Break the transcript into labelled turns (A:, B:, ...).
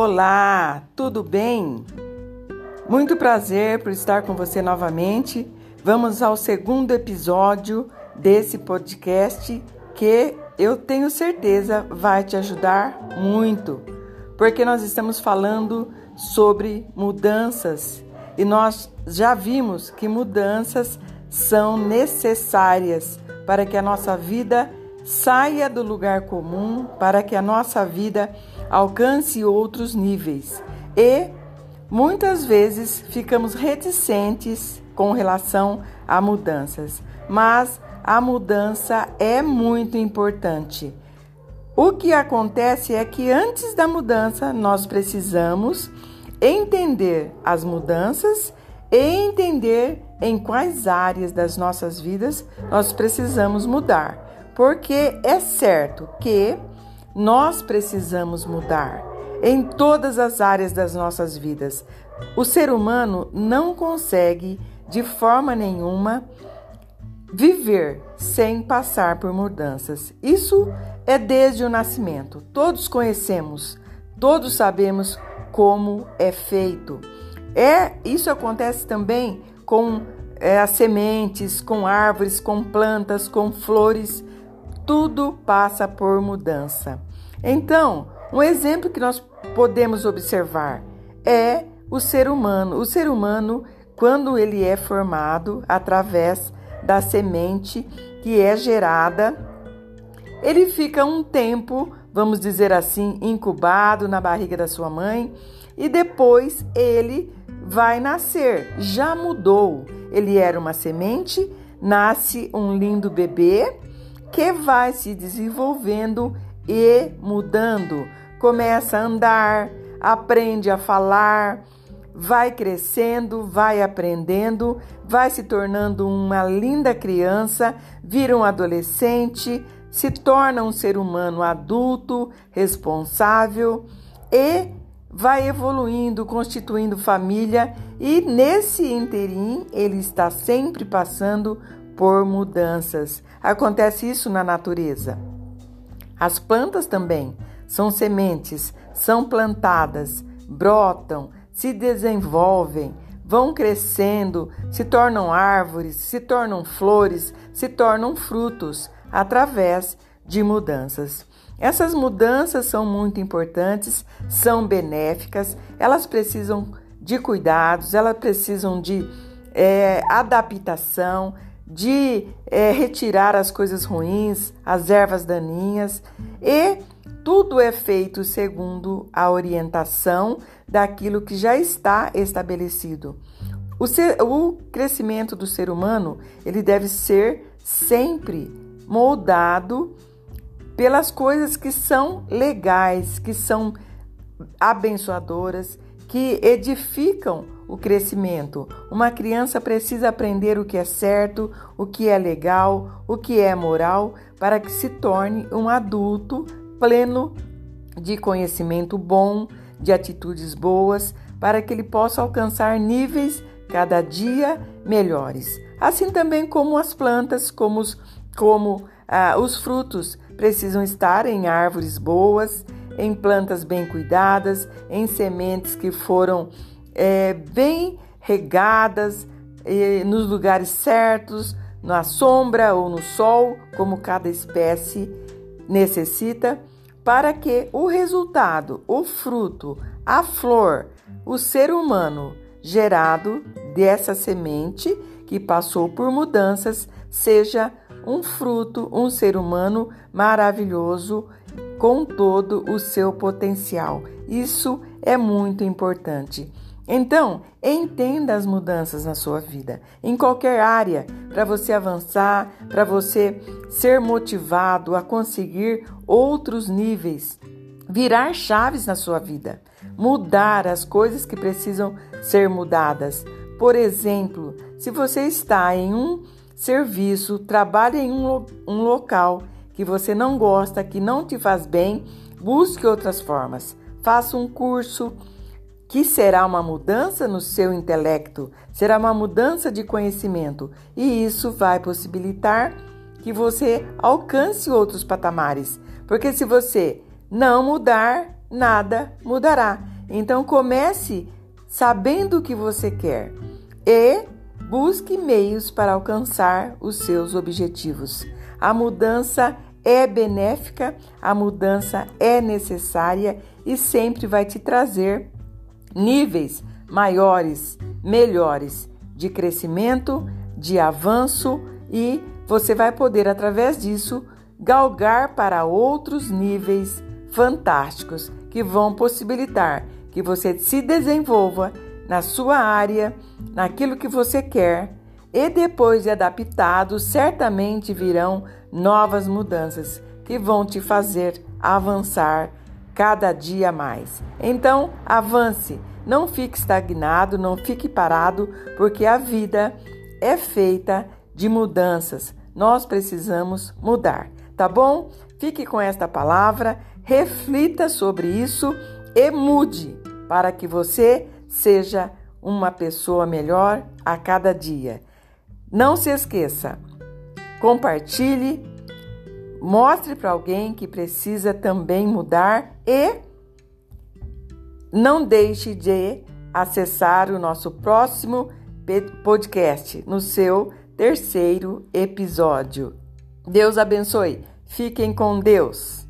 A: Olá, tudo bem? Muito prazer por estar com você novamente. Vamos ao segundo episódio desse podcast que eu tenho certeza vai te ajudar muito, porque nós estamos falando sobre mudanças e nós já vimos que mudanças são necessárias para que a nossa vida saia do lugar comum, para que a nossa vida alcance outros níveis. E muitas vezes ficamos reticentes com relação a mudanças, mas a mudança é muito importante. O que acontece é que antes da mudança nós precisamos entender as mudanças e entender em quais áreas das nossas vidas nós precisamos mudar. Porque é certo que nós precisamos mudar em todas as áreas das nossas vidas. O ser humano não consegue, de forma nenhuma, viver sem passar por mudanças. Isso é desde o nascimento. Todos conhecemos, todos sabemos como é feito. É, isso acontece também com é, as sementes, com árvores, com plantas, com flores. Tudo passa por mudança. Então, um exemplo que nós podemos observar é o ser humano. O ser humano, quando ele é formado através da semente que é gerada, ele fica um tempo, vamos dizer assim, incubado na barriga da sua mãe e depois ele vai nascer. Já mudou. Ele era uma semente, nasce um lindo bebê que vai se desenvolvendo e mudando. Começa a andar, aprende a falar, vai crescendo, vai aprendendo, vai se tornando uma linda criança, vira um adolescente, se torna um ser humano adulto, responsável e vai evoluindo, constituindo família e nesse interim ele está sempre passando por mudanças. Acontece isso na natureza. As plantas também são sementes, são plantadas, brotam, se desenvolvem, vão crescendo, se tornam árvores, se tornam flores, se tornam frutos através de mudanças. Essas mudanças são muito importantes, são benéficas, elas precisam de cuidados, elas precisam de é, adaptação, de é, retirar as coisas ruins, as ervas daninhas e tudo é feito segundo a orientação daquilo que já está estabelecido. O, ser, o crescimento do ser humano ele deve ser sempre moldado pelas coisas que são legais, que são abençoadoras, que edificam o crescimento. Uma criança precisa aprender o que é certo, o que é legal, o que é moral, para que se torne um adulto pleno de conhecimento bom, de atitudes boas, para que ele possa alcançar níveis cada dia melhores. Assim também como as plantas, como os, como, ah, os frutos precisam estar em árvores boas, em plantas bem cuidadas, em sementes que foram é, bem regadas, é, nos lugares certos, na sombra ou no sol, como cada espécie necessita, para que o resultado, o fruto, a flor, o ser humano gerado dessa semente que passou por mudanças seja um fruto, um ser humano maravilhoso com todo o seu potencial. Isso é muito importante. Então, entenda as mudanças na sua vida, em qualquer área, para você avançar, para você ser motivado a conseguir outros níveis, virar chaves na sua vida, mudar as coisas que precisam ser mudadas. Por exemplo, se você está em um serviço, trabalha em um, um local que você não gosta, que não te faz bem, busque outras formas. Faça um curso que será uma mudança no seu intelecto, será uma mudança de conhecimento, e isso vai possibilitar que você alcance outros patamares. Porque se você não mudar, nada mudará. Então comece sabendo o que você quer e busque meios para alcançar os seus objetivos. A mudança é benéfica, a mudança é necessária e sempre vai te trazer níveis maiores, melhores de crescimento, de avanço e você vai poder, através disso, galgar para outros níveis fantásticos que vão possibilitar que você se desenvolva na sua área, naquilo que você quer, e depois de adaptado, certamente virão novas mudanças que vão te fazer avançar cada dia mais. Então, avance, não fique estagnado, não fique parado, porque a vida é feita de mudanças. Nós precisamos mudar, tá bom? Fique com esta palavra, reflita sobre isso e mude para que você seja uma pessoa melhor a cada dia. Não se esqueça, compartilhe, mostre para alguém que precisa também mudar e não deixe de acessar o nosso próximo podcast no seu terceiro episódio. Deus abençoe. Fiquem com Deus.